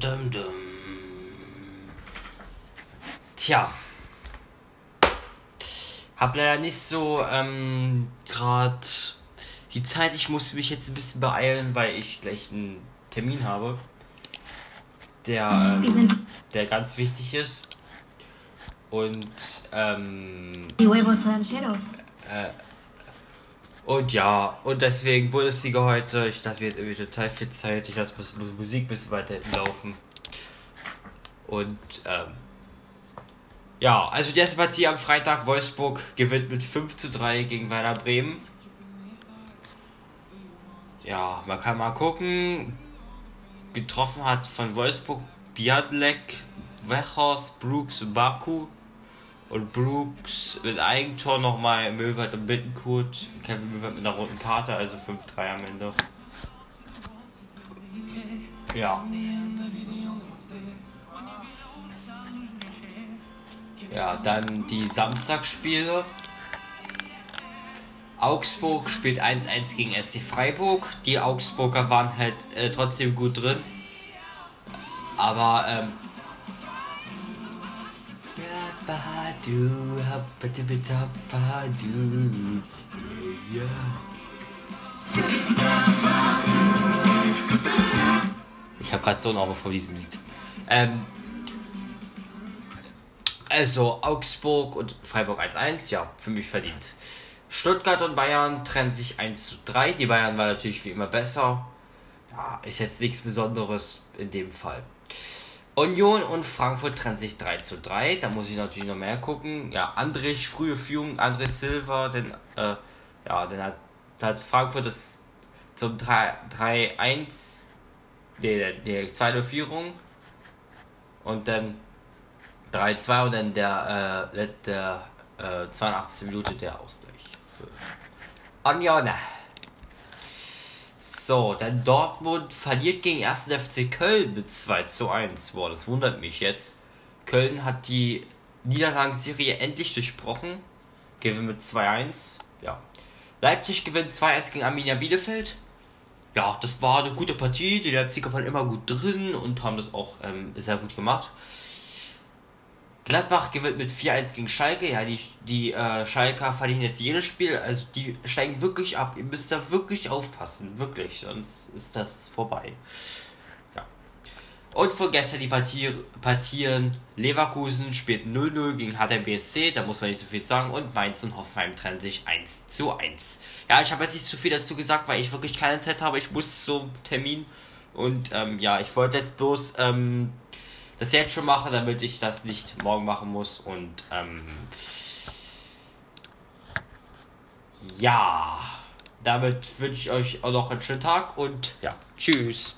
Dum dum. Tja. Hab leider nicht so ähm, gerade die Zeit. Ich muss mich jetzt ein bisschen beeilen, weil ich gleich einen Termin habe, der, ähm, der ganz wichtig ist. Und ähm, äh, und ja, und deswegen Bundesliga heute. Ich dachte, wir irgendwie total viel Zeit. Ich lasse Musik ein bisschen weiter laufen. Und ähm, ja, also die erste Partie am Freitag, Wolfsburg gewinnt mit 5 zu 3 gegen Werder Bremen. Ja, man kann mal gucken. Getroffen hat von Wolfsburg Biadlek, Wechers, Brooks, Baku. Und Brooks mit Eigentor nochmal Möwald und Bittenkurt. Kevin Möwald mit einer roten Karte, also 5-3 am Ende. Ja. Ja, dann die Samstagsspiele. Augsburg spielt 1-1 gegen SC Freiburg. Die Augsburger waren halt äh, trotzdem gut drin. Aber ähm, ich habe gerade so einen Auge von diesem Lied. Ähm, also Augsburg und Freiburg 1-1, ja, für mich verdient. Stuttgart und Bayern trennen sich 1 zu 3. Die Bayern waren natürlich wie immer besser. Ja, ist jetzt nichts Besonderes in dem Fall. Union und Frankfurt trennen sich 3 zu 3. Da muss ich natürlich noch mehr gucken. Ja, Andrich, frühe Führung, André Silva, denn, äh, ja, dann hat, hat Frankfurt das zum 3-1, der, der zweite Führung. Und dann 3-2 und dann der, äh, der äh, 82. Minute der Ausgleich für Union. So, dann Dortmund verliert gegen 1. FC Köln mit 2 zu 1. Boah, das wundert mich jetzt. Köln hat die Niederlagenserie endlich durchbrochen. Wir mit 2-1. Ja. Leipzig gewinnt 2-1 gegen Arminia Bielefeld. Ja, das war eine gute Partie. Die Leipziger waren immer gut drin und haben das auch ähm, sehr gut gemacht. Gladbach gewinnt mit 4-1 gegen Schalke. Ja, die, die äh, Schalker verlieren jetzt jedes Spiel. Also die steigen wirklich ab. Ihr müsst da wirklich aufpassen. Wirklich. Sonst ist das vorbei. Ja. Und von gestern die Partie, Partien. Leverkusen spielt 0-0 gegen Hertha. Da muss man nicht so viel sagen. Und Mainz und Hoffenheim trennen sich 1 zu 1. Ja, ich habe jetzt nicht zu viel dazu gesagt, weil ich wirklich keine Zeit habe. Ich muss zum Termin. Und ähm, ja, ich wollte jetzt bloß... Ähm, das jetzt schon mache, damit ich das nicht morgen machen muss. Und ähm, ja, damit wünsche ich euch auch noch einen schönen Tag und ja, tschüss.